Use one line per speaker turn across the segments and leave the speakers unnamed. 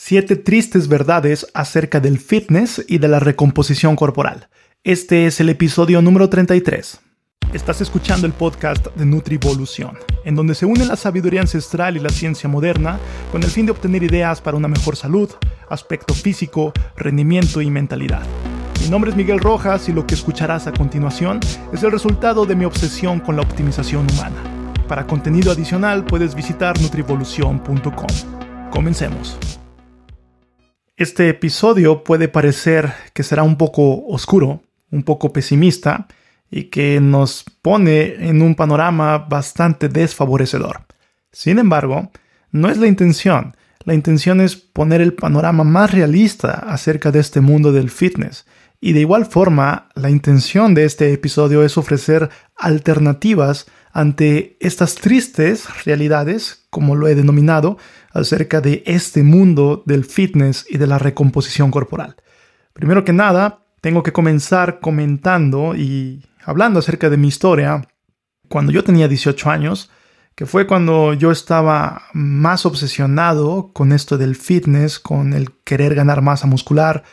Siete tristes verdades acerca del fitness y de la recomposición corporal. Este es el episodio número 33. Estás escuchando el podcast de Nutrivolución, en donde se une la sabiduría ancestral y la ciencia moderna con el fin de obtener ideas para una mejor salud, aspecto físico, rendimiento y mentalidad. Mi nombre es Miguel Rojas y lo que escucharás a continuación es el resultado de mi obsesión con la optimización humana. Para contenido adicional puedes visitar nutrivolución.com. Comencemos. Este episodio puede parecer que será un poco oscuro, un poco pesimista y que nos pone en un panorama bastante desfavorecedor. Sin embargo, no es la intención. La intención es poner el panorama más realista acerca de este mundo del fitness. Y de igual forma, la intención de este episodio es ofrecer alternativas ante estas tristes realidades, como lo he denominado, acerca de este mundo del fitness y de la recomposición corporal. Primero que nada, tengo que comenzar comentando y hablando acerca de mi historia cuando yo tenía 18 años, que fue cuando yo estaba más obsesionado con esto del fitness, con el querer ganar masa muscular.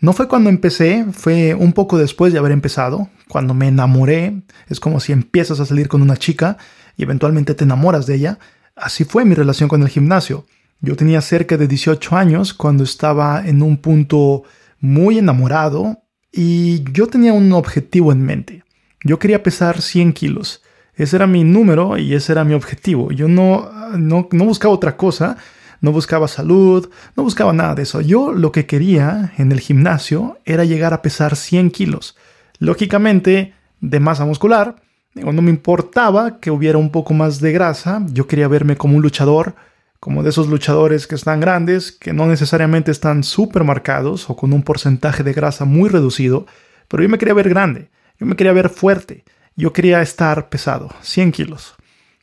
No fue cuando empecé, fue un poco después de haber empezado, cuando me enamoré. Es como si empiezas a salir con una chica y eventualmente te enamoras de ella. Así fue mi relación con el gimnasio. Yo tenía cerca de 18 años cuando estaba en un punto muy enamorado y yo tenía un objetivo en mente. Yo quería pesar 100 kilos. Ese era mi número y ese era mi objetivo. Yo no, no, no buscaba otra cosa, no buscaba salud, no buscaba nada de eso. Yo lo que quería en el gimnasio era llegar a pesar 100 kilos. Lógicamente, de masa muscular, no me importaba que hubiera un poco más de grasa, yo quería verme como un luchador, como de esos luchadores que están grandes, que no necesariamente están súper marcados o con un porcentaje de grasa muy reducido, pero yo me quería ver grande, yo me quería ver fuerte, yo quería estar pesado, 100 kilos.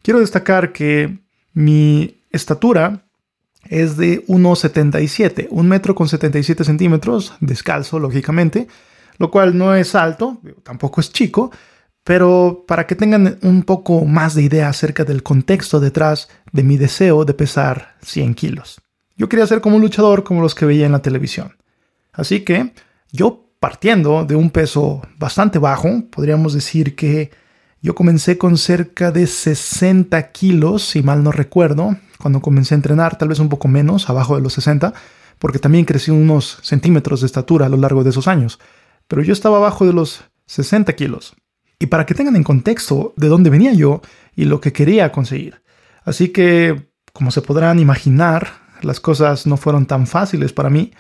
Quiero destacar que mi estatura es de 1,77, un metro con 77 centímetros, descalzo, lógicamente, lo cual no es alto, tampoco es chico, pero para que tengan un poco más de idea acerca del contexto detrás de mi deseo de pesar 100 kilos. Yo quería ser como un luchador como los que veía en la televisión. Así que yo partiendo de un peso bastante bajo, podríamos decir que yo comencé con cerca de 60 kilos, si mal no recuerdo, cuando comencé a entrenar, tal vez un poco menos, abajo de los 60, porque también crecí unos centímetros de estatura a lo largo de esos años. Pero yo estaba abajo de los 60 kilos y para que tengan en contexto de dónde venía yo y lo que quería conseguir. Así que, como se podrán imaginar, las cosas no fueron tan fáciles para mí.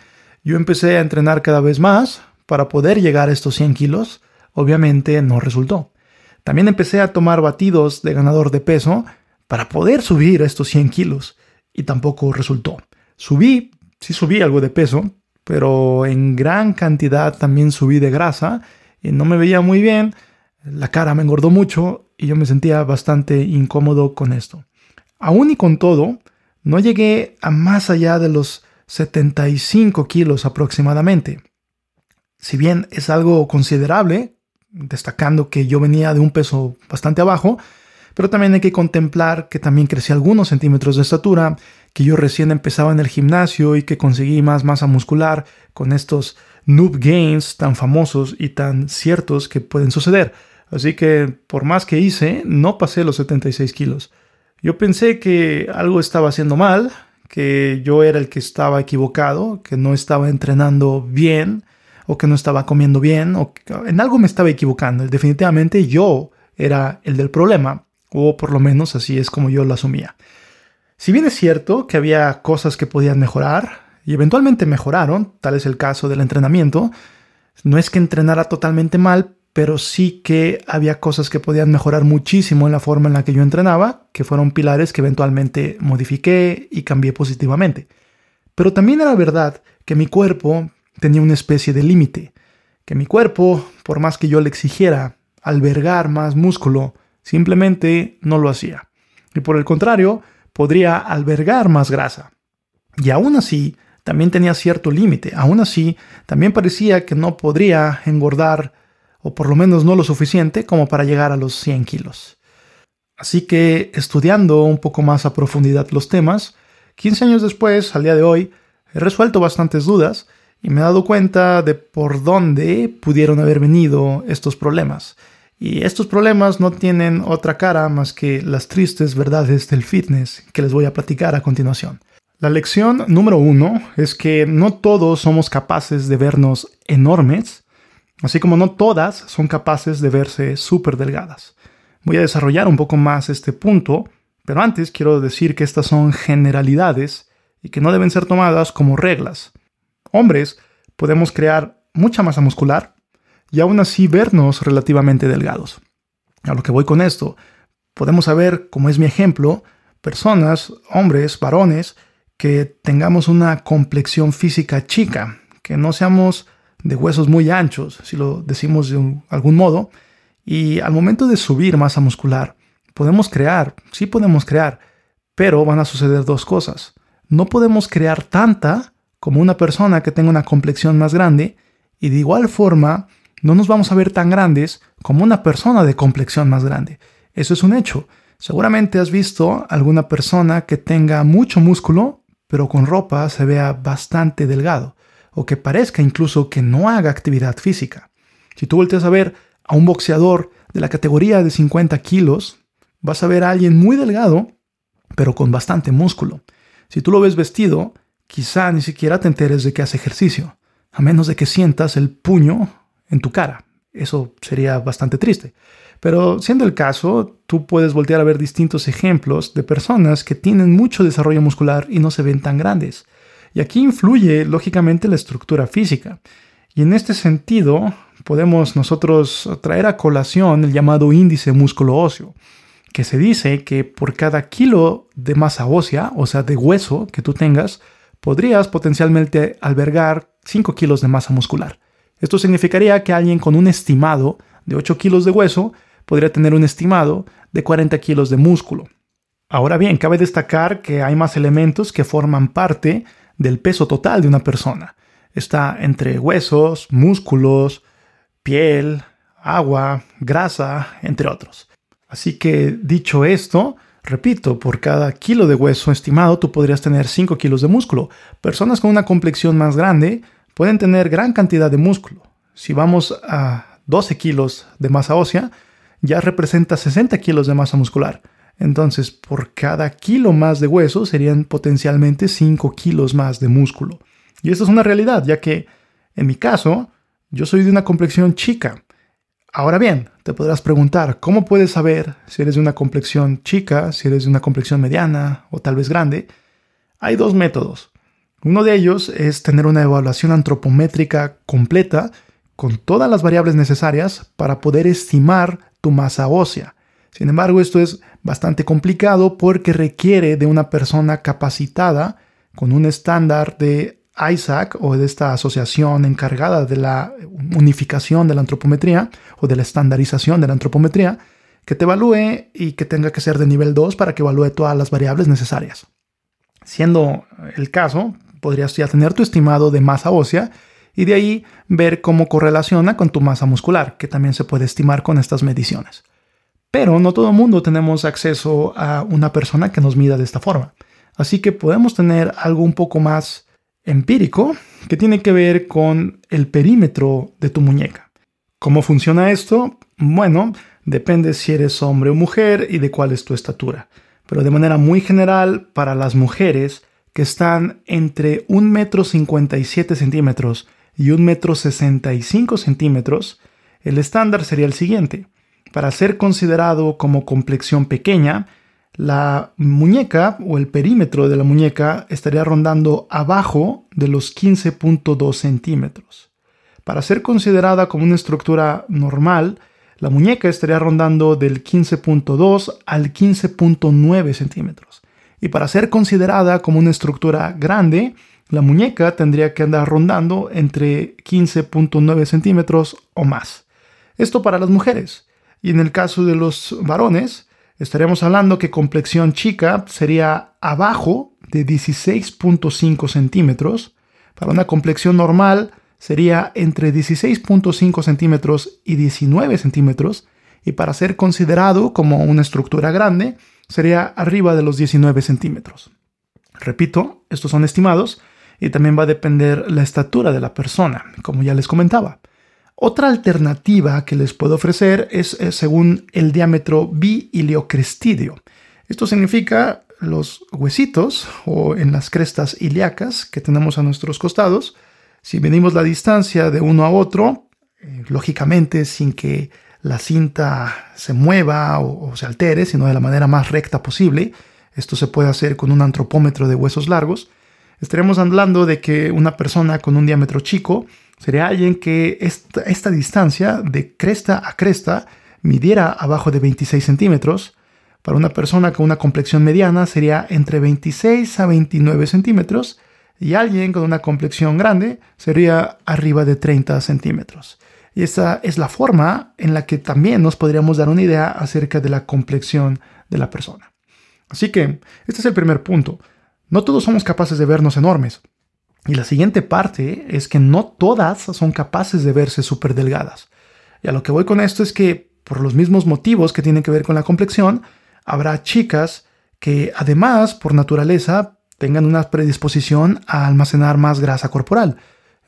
Yo empecé a entrenar cada vez más para poder llegar a estos 100 kilos. Obviamente no resultó. También empecé a tomar batidos de ganador de peso para poder subir estos 100 kilos y tampoco resultó. Subí, sí subí algo de peso, pero en gran cantidad también subí de grasa y no me veía muy bien la cara me engordó mucho y yo me sentía bastante incómodo con esto. Aún y con todo, no llegué a más allá de los 75 kilos aproximadamente. Si bien es algo considerable, destacando que yo venía de un peso bastante abajo, pero también hay que contemplar que también crecí algunos centímetros de estatura, que yo recién empezaba en el gimnasio y que conseguí más masa muscular con estos noob gains tan famosos y tan ciertos que pueden suceder. Así que por más que hice, no pasé los 76 kilos. Yo pensé que algo estaba haciendo mal, que yo era el que estaba equivocado, que no estaba entrenando bien, o que no estaba comiendo bien, o en algo me estaba equivocando. Definitivamente yo era el del problema, o por lo menos así es como yo lo asumía. Si bien es cierto que había cosas que podían mejorar, y eventualmente mejoraron, tal es el caso del entrenamiento, no es que entrenara totalmente mal, pero sí que había cosas que podían mejorar muchísimo en la forma en la que yo entrenaba, que fueron pilares que eventualmente modifiqué y cambié positivamente. Pero también era verdad que mi cuerpo tenía una especie de límite, que mi cuerpo, por más que yo le exigiera albergar más músculo, simplemente no lo hacía. Y por el contrario, podría albergar más grasa. Y aún así, también tenía cierto límite. Aún así, también parecía que no podría engordar o por lo menos no lo suficiente como para llegar a los 100 kilos. Así que estudiando un poco más a profundidad los temas, 15 años después, al día de hoy, he resuelto bastantes dudas y me he dado cuenta de por dónde pudieron haber venido estos problemas. Y estos problemas no tienen otra cara más que las tristes verdades del fitness que les voy a platicar a continuación. La lección número uno es que no todos somos capaces de vernos enormes, así como no todas son capaces de verse súper delgadas. Voy a desarrollar un poco más este punto, pero antes quiero decir que estas son generalidades y que no deben ser tomadas como reglas. Hombres podemos crear mucha masa muscular y aún así vernos relativamente delgados. A lo que voy con esto, podemos saber, como es mi ejemplo, personas, hombres, varones, que tengamos una complexión física chica, que no seamos de huesos muy anchos, si lo decimos de algún modo, y al momento de subir masa muscular, podemos crear, sí podemos crear, pero van a suceder dos cosas. No podemos crear tanta como una persona que tenga una complexión más grande, y de igual forma no nos vamos a ver tan grandes como una persona de complexión más grande. Eso es un hecho. Seguramente has visto alguna persona que tenga mucho músculo, pero con ropa se vea bastante delgado, o que parezca incluso que no haga actividad física. Si tú volteas a ver a un boxeador de la categoría de 50 kilos, vas a ver a alguien muy delgado, pero con bastante músculo. Si tú lo ves vestido, quizá ni siquiera te enteres de que hace ejercicio, a menos de que sientas el puño en tu cara. Eso sería bastante triste. Pero siendo el caso, tú puedes voltear a ver distintos ejemplos de personas que tienen mucho desarrollo muscular y no se ven tan grandes. Y aquí influye, lógicamente, la estructura física. Y en este sentido, podemos nosotros traer a colación el llamado índice músculo óseo, que se dice que por cada kilo de masa ósea, o sea, de hueso que tú tengas, podrías potencialmente albergar 5 kilos de masa muscular. Esto significaría que alguien con un estimado de 8 kilos de hueso podría tener un estimado de 40 kilos de músculo. Ahora bien, cabe destacar que hay más elementos que forman parte del peso total de una persona. Está entre huesos, músculos, piel, agua, grasa, entre otros. Así que dicho esto, repito, por cada kilo de hueso estimado tú podrías tener 5 kilos de músculo. Personas con una complexión más grande pueden tener gran cantidad de músculo. Si vamos a 12 kilos de masa ósea, ya representa 60 kilos de masa muscular. Entonces, por cada kilo más de hueso serían potencialmente 5 kilos más de músculo. Y esto es una realidad, ya que en mi caso, yo soy de una complexión chica. Ahora bien, te podrás preguntar, ¿cómo puedes saber si eres de una complexión chica, si eres de una complexión mediana o tal vez grande? Hay dos métodos. Uno de ellos es tener una evaluación antropométrica completa con todas las variables necesarias para poder estimar tu masa ósea. Sin embargo, esto es bastante complicado porque requiere de una persona capacitada con un estándar de ISAC o de esta asociación encargada de la unificación de la antropometría o de la estandarización de la antropometría que te evalúe y que tenga que ser de nivel 2 para que evalúe todas las variables necesarias. Siendo el caso, podrías ya tener tu estimado de masa ósea y de ahí ver cómo correlaciona con tu masa muscular, que también se puede estimar con estas mediciones. Pero no todo el mundo tenemos acceso a una persona que nos mida de esta forma. Así que podemos tener algo un poco más empírico que tiene que ver con el perímetro de tu muñeca. ¿Cómo funciona esto? Bueno, depende si eres hombre o mujer y de cuál es tu estatura. Pero de manera muy general, para las mujeres, que están entre 1,57 metro 57 centímetros y 1,65 metro 65 centímetros, el estándar sería el siguiente. Para ser considerado como complexión pequeña, la muñeca o el perímetro de la muñeca estaría rondando abajo de los 15.2 centímetros. Para ser considerada como una estructura normal, la muñeca estaría rondando del 15.2 al 15.9 centímetros. Y para ser considerada como una estructura grande, la muñeca tendría que andar rondando entre 15.9 centímetros o más. Esto para las mujeres. Y en el caso de los varones, estaríamos hablando que complexión chica sería abajo de 16.5 centímetros. Para una complexión normal sería entre 16.5 centímetros y 19 centímetros. Y para ser considerado como una estructura grande, sería arriba de los 19 centímetros. Repito, estos son estimados y también va a depender la estatura de la persona, como ya les comentaba. Otra alternativa que les puedo ofrecer es, eh, según el diámetro bi-iliocristidio. Esto significa los huesitos o en las crestas ilíacas que tenemos a nuestros costados. Si medimos la distancia de uno a otro, eh, lógicamente sin que la cinta se mueva o, se altere, sino de la manera más recta posible, esto se puede hacer con un antropómetro de huesos largos, estaremos hablando de que una persona con un diámetro chico sería alguien que esta, distancia de cresta a cresta midiera abajo de 26 centímetros. Para una persona con una complexión mediana sería entre 26 a 29 centímetros y alguien con una complexión grande sería arriba de 30 centímetros. Y esa es la forma en la que también nos podríamos dar una idea acerca de la complexión de la persona. Así que este es el primer punto. No todos somos capaces de vernos enormes. Y la siguiente parte es que no todas son capaces de verse súper delgadas. Y a lo que voy con esto es que, por los mismos motivos que tienen que ver con la complexión, habrá chicas que además, por naturaleza, tengan una predisposición a almacenar más grasa corporal.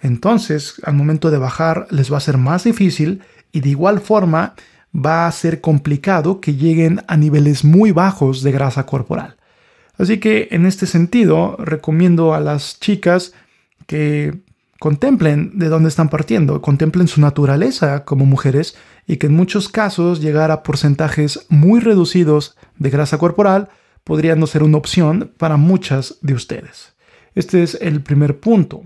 Entonces, al momento de bajar, les va a ser más difícil y de igual forma va a ser complicado que lleguen a niveles muy bajos de grasa corporal. Así que en este sentido, recomiendo a las chicas que contemplen de dónde están partiendo, contemplen su naturaleza como mujeres y que en muchos casos llegar a porcentajes muy reducidos de grasa corporal podría no ser una opción para muchas de ustedes. Este es el primer punto.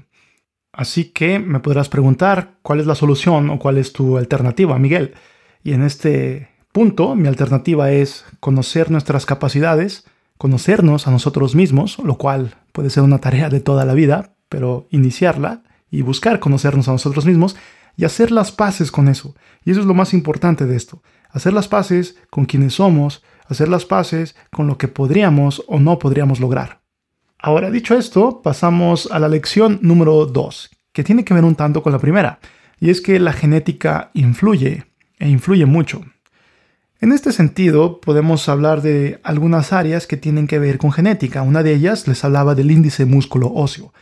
Así que me podrás preguntar cuál es la solución o cuál es tu alternativa, Miguel. Y en este punto, mi alternativa es conocer nuestras capacidades, conocernos a nosotros mismos, lo cual puede ser una tarea de toda la vida, pero iniciarla y buscar conocernos a nosotros mismos y hacer las paces con eso. Y eso es lo más importante de esto. Hacer las paces con quienes somos, hacer las paces con lo que podríamos o no podríamos lograr. Ahora, dicho esto, pasamos a la lección número 2, que tiene que ver un tanto con la primera, y es que la genética influye, e influye mucho. En este sentido, podemos hablar de algunas áreas que tienen que ver con genética. Una de ellas les hablaba del índice músculo óseo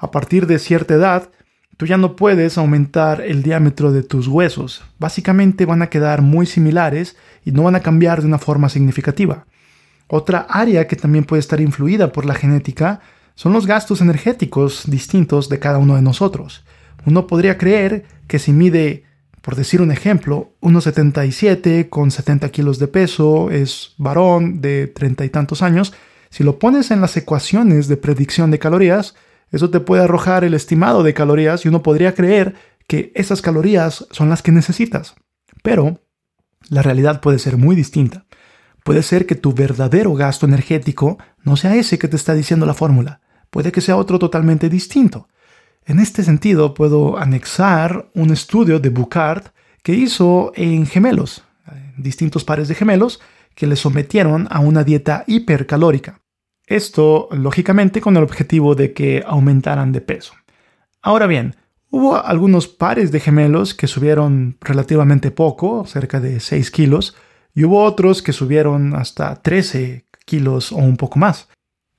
a partir de cierta edad, tú ya no puedes aumentar el diámetro de tus huesos. Básicamente van a quedar muy similares y no van a cambiar de una forma significativa. Otra área que también puede estar influida por la genética son los gastos energéticos distintos de cada uno de nosotros. Uno podría creer que si mide, por decir un ejemplo, 1,77 con 70 kilos de peso, es varón de treinta y tantos años, si lo pones en las ecuaciones de predicción de calorías, eso te puede arrojar el estimado de calorías y uno podría creer que esas calorías son las que necesitas. Pero la realidad puede ser muy distinta. Puede ser que tu verdadero gasto energético no sea ese que te está diciendo la fórmula. Puede que sea otro totalmente distinto. En este sentido, puedo anexar un estudio de Bucard que hizo en gemelos, distintos pares de gemelos, que le sometieron a una dieta hipercalórica. Esto, lógicamente, con el objetivo de que aumentaran de peso. Ahora bien, hubo algunos pares de gemelos que subieron relativamente poco, cerca de 6 kilos, y hubo otros que subieron hasta 13 kilos o un poco más.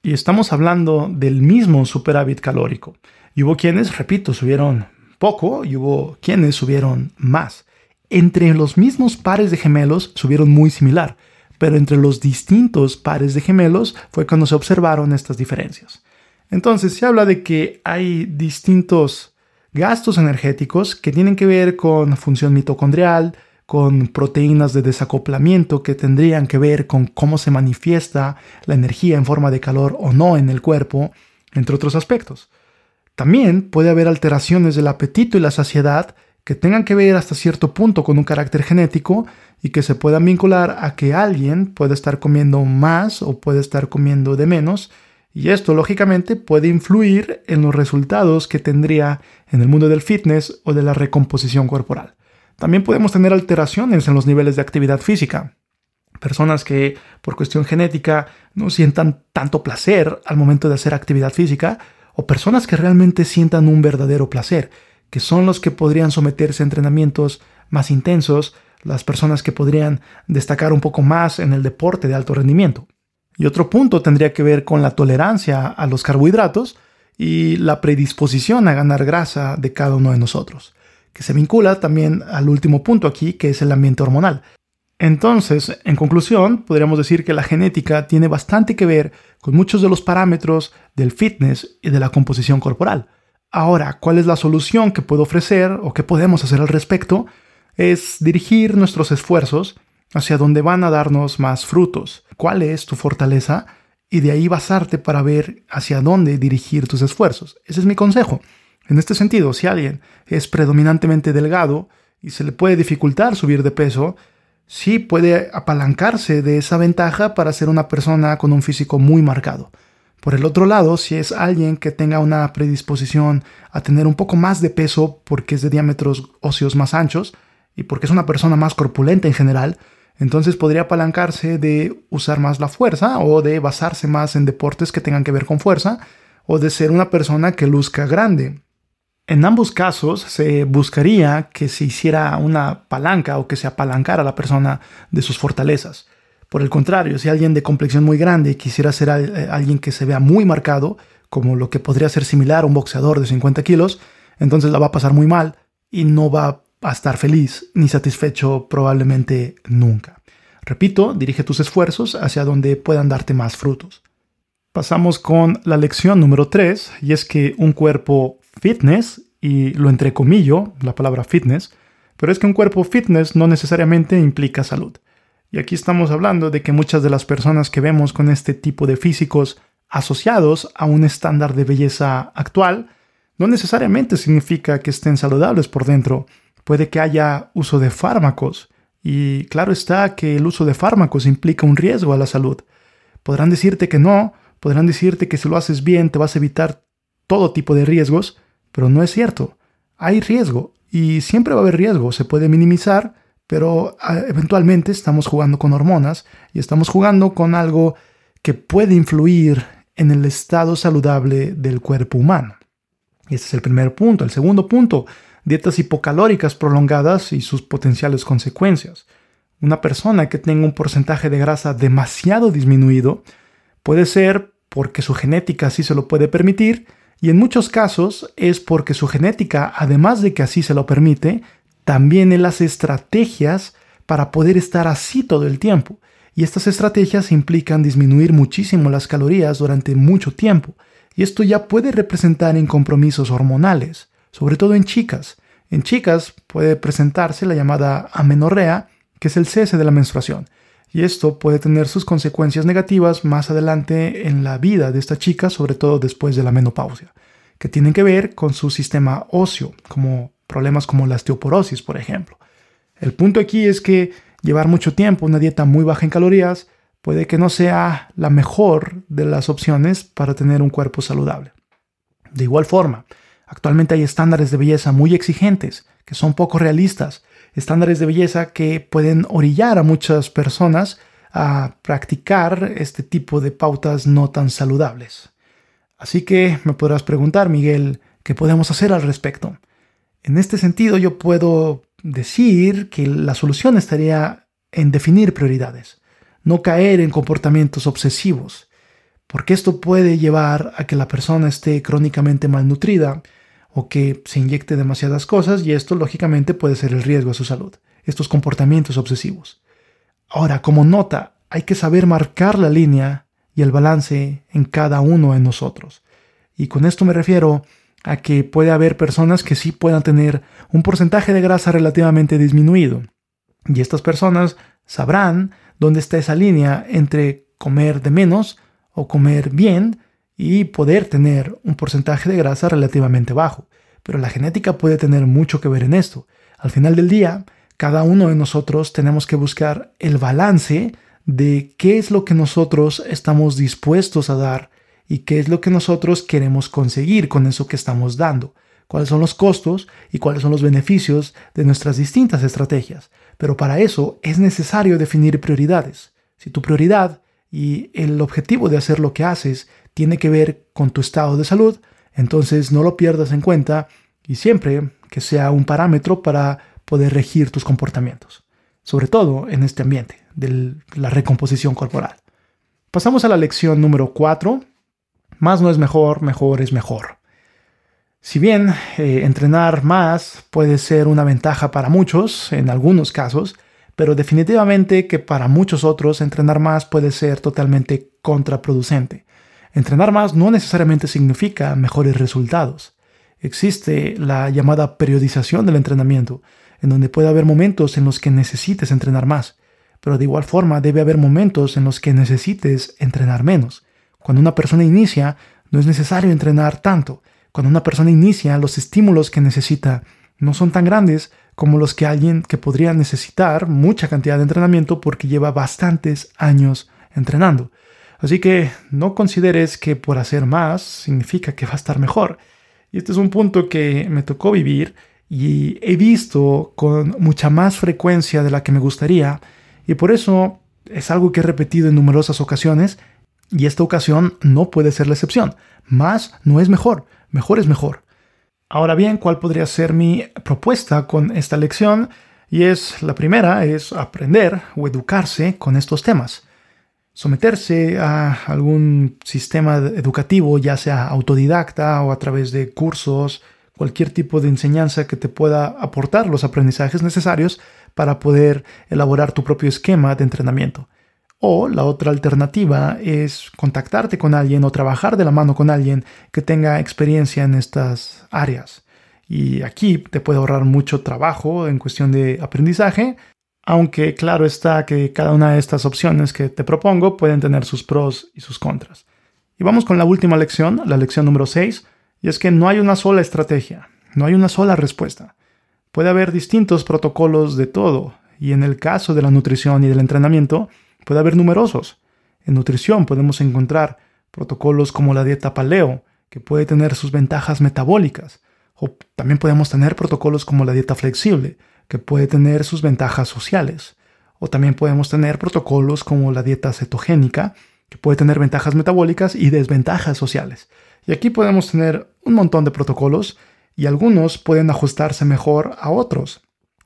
Y estamos hablando del mismo superávit calórico. Y hubo quienes, repito, subieron poco y hubo quienes subieron más. Entre los mismos pares de gemelos subieron muy similar pero entre los distintos pares de gemelos fue cuando se observaron estas diferencias. Entonces se habla de que hay distintos gastos energéticos que tienen que ver con función mitocondrial, con proteínas de desacoplamiento que tendrían que ver con cómo se manifiesta la energía en forma de calor o no en el cuerpo, entre otros aspectos. También puede haber alteraciones del apetito y la saciedad que tengan que ver hasta cierto punto con un carácter genético y que se puedan vincular a que alguien puede estar comiendo más o puede estar comiendo de menos, y esto lógicamente puede influir en los resultados que tendría en el mundo del fitness o de la recomposición corporal. También podemos tener alteraciones en los niveles de actividad física. Personas que por cuestión genética no sientan tanto placer al momento de hacer actividad física, o personas que realmente sientan un verdadero placer, que son los que podrían someterse a entrenamientos más intensos, las personas que podrían destacar un poco más en el deporte de alto rendimiento. Y otro punto tendría que ver con la tolerancia a los carbohidratos y la predisposición a ganar grasa de cada uno de nosotros, que se vincula también al último punto aquí, que es el ambiente hormonal. Entonces, en conclusión, podríamos decir que la genética tiene bastante que ver con muchos de los parámetros del fitness y de la composición corporal. Ahora, ¿cuál es la solución que puedo ofrecer o qué podemos hacer al respecto? Es dirigir nuestros esfuerzos hacia donde van a darnos más frutos. ¿Cuál es tu fortaleza? y de ahí basarte para ver hacia dónde dirigir tus esfuerzos. Ese es mi consejo. En este sentido, si alguien es predominantemente delgado y se le puede dificultar subir de peso, sí puede apalancarse de esa ventaja para ser una persona con un físico muy marcado. Por el otro lado, si es alguien que tenga una predisposición a tener un poco más de peso porque es de diámetros óseos más anchos y porque es una persona más corpulenta en general, entonces podría apalancarse de usar más la fuerza o de basarse más en deportes que tengan que ver con fuerza o de ser una persona que luzca grande. En ambos casos se buscaría que se hiciera una palanca o que se apalancara la persona de sus fortalezas. Por el contrario, si alguien de complexión muy grande quisiera ser eh, alguien que se vea muy marcado, como lo que podría ser similar a un boxeador de 50 kilos, entonces la va a pasar muy mal y no va a estar feliz ni satisfecho probablemente nunca. Repito, dirige tus esfuerzos hacia donde puedan darte más frutos. Pasamos con la lección número 3, y es que un cuerpo fitness, y lo entrecomillo, la palabra fitness, pero es que un cuerpo fitness no necesariamente implica salud. Y aquí estamos hablando de que muchas de las personas que vemos con este tipo de físicos asociados a un estándar de belleza actual, no necesariamente significa que estén saludables por dentro, puede que haya uso de fármacos. Y claro está que el uso de fármacos implica un riesgo a la salud. Podrán decirte que no, podrán decirte que si lo haces bien te vas a evitar todo tipo de riesgos, pero no es cierto. Hay riesgo y siempre va a haber riesgo, se puede minimizar, pero ah, eventualmente estamos jugando con hormonas y estamos jugando con algo que puede influir en el estado saludable del cuerpo humano. Ese es el primer punto. El segundo punto, dietas hipocalóricas prolongadas y sus potenciales consecuencias. Una persona que tenga un porcentaje de grasa demasiado disminuido puede ser porque su genética así se lo puede permitir y en muchos casos es porque su genética, además de que así se lo permite, también él hace estrategias para poder estar así todo el tiempo. Y estas estrategias implican disminuir muchísimo las calorías durante mucho tiempo. Y esto ya puede representar en compromisos hormonales sobre todo en chicas. En chicas puede presentarse la llamada amenorrea, que es el cese de la menstruación, y esto puede tener sus consecuencias negativas más adelante en la vida de esta chica, sobre todo después de la menopausia, que tienen que ver con su sistema óseo, como problemas como la osteoporosis, por ejemplo. El punto aquí es que llevar mucho tiempo una dieta muy baja en calorías puede que no sea la mejor de las opciones para tener un cuerpo saludable. De igual forma, Actualmente hay estándares de belleza muy exigentes, que son poco realistas, estándares de belleza que pueden orillar a muchas personas a practicar este tipo de pautas no tan saludables. Así que me podrás preguntar, Miguel, ¿qué podemos hacer al respecto? En este sentido, yo puedo decir que la solución estaría en definir prioridades, no caer en comportamientos obsesivos, porque esto puede llevar a que la persona esté crónicamente malnutrida o que se inyecte demasiadas cosas y esto lógicamente puede ser el riesgo a su salud, estos comportamientos obsesivos. Ahora, como nota, hay que saber marcar la línea y el balance en cada uno de nosotros. Y con esto me refiero a que puede haber personas que sí puedan tener un porcentaje de grasa relativamente disminuido. Y estas personas sabrán dónde está esa línea entre comer de menos o comer bien y poder tener un porcentaje de grasa relativamente bajo. Pero la genética puede tener mucho que ver en esto. Al final del día, cada uno de nosotros tenemos que buscar el balance de qué es lo que nosotros estamos dispuestos a dar y qué es lo que nosotros queremos conseguir con eso que estamos dando, cuáles son los costos y cuáles son los beneficios de nuestras distintas estrategias. Pero para eso es necesario definir prioridades. Si tu prioridad y el objetivo de hacer lo que haces tiene que ver con tu estado de salud, entonces no lo pierdas en cuenta y siempre que sea un parámetro para poder regir tus comportamientos, sobre todo en este ambiente de la recomposición corporal. Pasamos a la lección número 4. Más no es mejor, mejor es mejor. Si bien eh, entrenar más puede ser una ventaja para muchos, en algunos casos, pero definitivamente que para muchos otros entrenar más puede ser totalmente contraproducente. Entrenar más no necesariamente significa mejores resultados. Existe la llamada periodización del entrenamiento, en donde puede haber momentos en los que necesites entrenar más, pero de igual forma debe haber momentos en los que necesites entrenar menos. Cuando una persona inicia, no es necesario entrenar tanto. Cuando una persona inicia, los estímulos que necesita no son tan grandes como los que alguien que podría necesitar mucha cantidad de entrenamiento porque lleva bastantes años entrenando. Así que no consideres que por hacer más significa que va a estar mejor. Y este es un punto que me tocó vivir y he visto con mucha más frecuencia de la que me gustaría y por eso es algo que he repetido en numerosas ocasiones y esta ocasión no puede ser la excepción. Más no es mejor, mejor es mejor. Ahora bien, ¿cuál podría ser mi propuesta con esta lección? Y es, la primera es aprender o educarse con estos temas. Someterse a algún sistema educativo, ya sea autodidacta o a través de cursos, cualquier tipo de enseñanza que te pueda aportar los aprendizajes necesarios para poder elaborar tu propio esquema de entrenamiento. O la otra alternativa es contactarte con alguien o trabajar de la mano con alguien que tenga experiencia en estas áreas. Y aquí te puede ahorrar mucho trabajo en cuestión de aprendizaje, aunque claro está que cada una de estas opciones que te propongo pueden tener sus pros y sus contras. Y vamos con la última lección, la lección número 6, y es que no hay una sola estrategia, no hay una sola respuesta. Puede haber distintos protocolos de todo, y en el caso de la nutrición y del entrenamiento, puede haber numerosos. En nutrición podemos encontrar protocolos como la dieta paleo, que puede tener sus ventajas metabólicas, o también podemos tener protocolos como la dieta flexible, que puede tener sus ventajas sociales, o también podemos tener protocolos como la dieta cetogénica, que puede tener ventajas metabólicas y desventajas sociales. Y aquí podemos tener un montón de protocolos y algunos pueden ajustarse mejor a otros.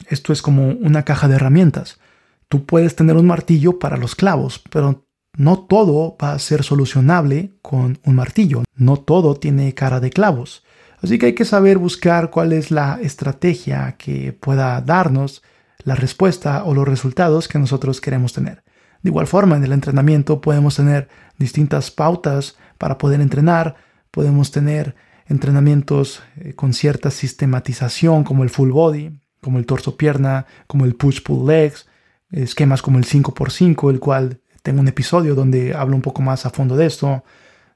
Esto es como una caja de herramientas. Puedes tener un martillo para los clavos, pero no todo va a ser solucionable con un martillo. No todo tiene cara de clavos. Así que hay que saber buscar cuál es la estrategia que pueda darnos la respuesta o los resultados que nosotros queremos tener. De igual forma, en el entrenamiento podemos tener distintas pautas para poder entrenar, podemos tener entrenamientos eh, con cierta sistematización como el full body, como el torso-pierna, como el push-pull legs, esquemas como el 5x5, el cual tengo un episodio donde hablo un poco más a fondo de esto.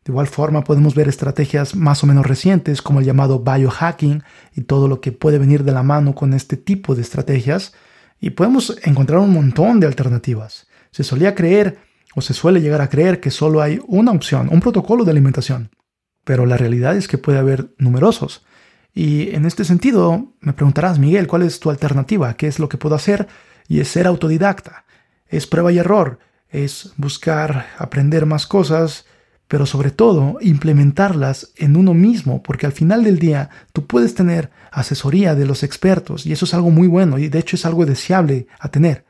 De igual forma podemos ver estrategias más o menos recientes como el llamado biohacking y todo lo que puede venir de la mano con este tipo de estrategias y podemos encontrar un montón de alternativas. Se solía creer o se suele llegar a creer que solo hay una opción, un protocolo de alimentación pero la realidad es que puede haber numerosos. Y en este sentido, me preguntarás, Miguel, ¿cuál es tu alternativa? ¿Qué es lo que puedo hacer? Y es ser autodidacta. Es prueba y error. Es buscar aprender más cosas, pero sobre todo implementarlas en uno mismo, porque al final del día tú puedes tener asesoría de los expertos y eso es algo muy bueno y de hecho es algo deseable a tener.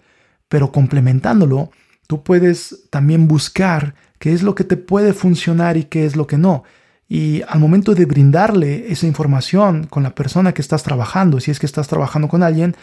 Pero complementándolo, tú puedes también buscar qué es lo que te puede funcionar y qué es lo que no. Y al momento de brindarle esa información con la persona que estás trabajando, si es que estás trabajando con alguien,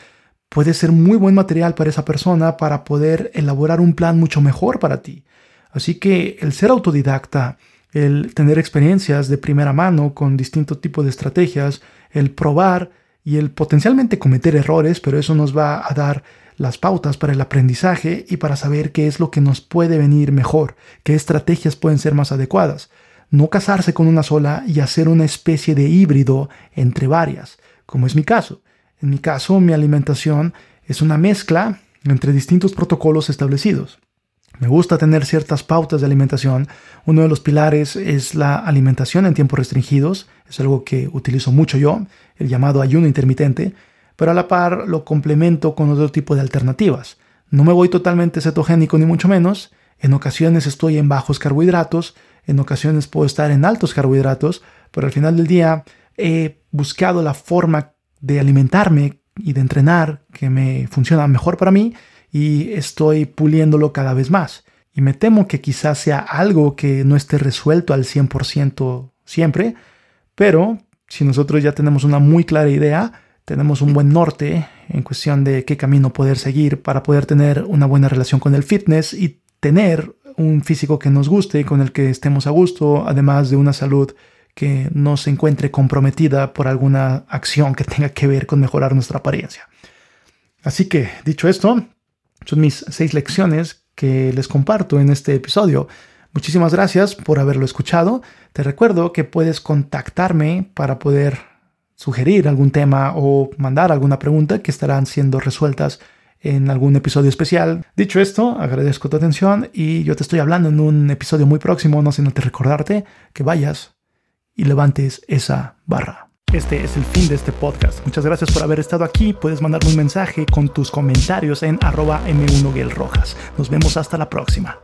puede ser muy buen material para esa persona para poder elaborar un plan mucho mejor para ti. Así que el ser autodidacta, el tener experiencias de primera mano con distintos tipos de estrategias, el probar y el potencialmente cometer errores, pero eso nos va a dar las pautas para el aprendizaje y para saber qué es lo que nos puede venir mejor, qué estrategias pueden ser más adecuadas no casarse con una sola y hacer una especie de híbrido entre varias, como es mi caso. En mi caso, mi alimentación es una mezcla entre distintos protocolos establecidos. Me gusta tener ciertas pautas de alimentación. Uno de los pilares es la alimentación en tiempos restringidos, es algo que utilizo mucho yo, el llamado ayuno intermitente, pero a la par lo complemento con otro tipo de alternativas. No me voy totalmente cetogénico ni mucho menos, en ocasiones estoy en bajos carbohidratos, en ocasiones puedo estar en altos carbohidratos, pero al final del día he buscado la forma de alimentarme y de entrenar que me funciona mejor para mí y estoy puliéndolo cada vez más. Y me temo que quizás sea algo que no esté resuelto al 100% siempre, pero si nosotros ya tenemos una muy clara idea, tenemos un buen norte en cuestión de qué camino poder seguir para poder tener una buena relación con el fitness y tener un físico que nos guste, con el que estemos a gusto, además de una salud que no se encuentre comprometida por alguna acción que tenga que ver con mejorar nuestra apariencia. Así que, dicho esto, son mis seis lecciones que les comparto en este episodio. Muchísimas gracias por haberlo escuchado. Te recuerdo que puedes contactarme para poder sugerir algún tema o mandar alguna pregunta que estarán siendo resueltas en algún episodio especial. Dicho esto, agradezco tu atención y yo te estoy hablando en un episodio muy próximo, no sin antes recordarte que vayas y levantes esa barra. Este es el fin de este podcast. Muchas gracias por haber estado aquí. Puedes mandarme un mensaje con tus comentarios en arroba m 1 Nos vemos hasta la próxima.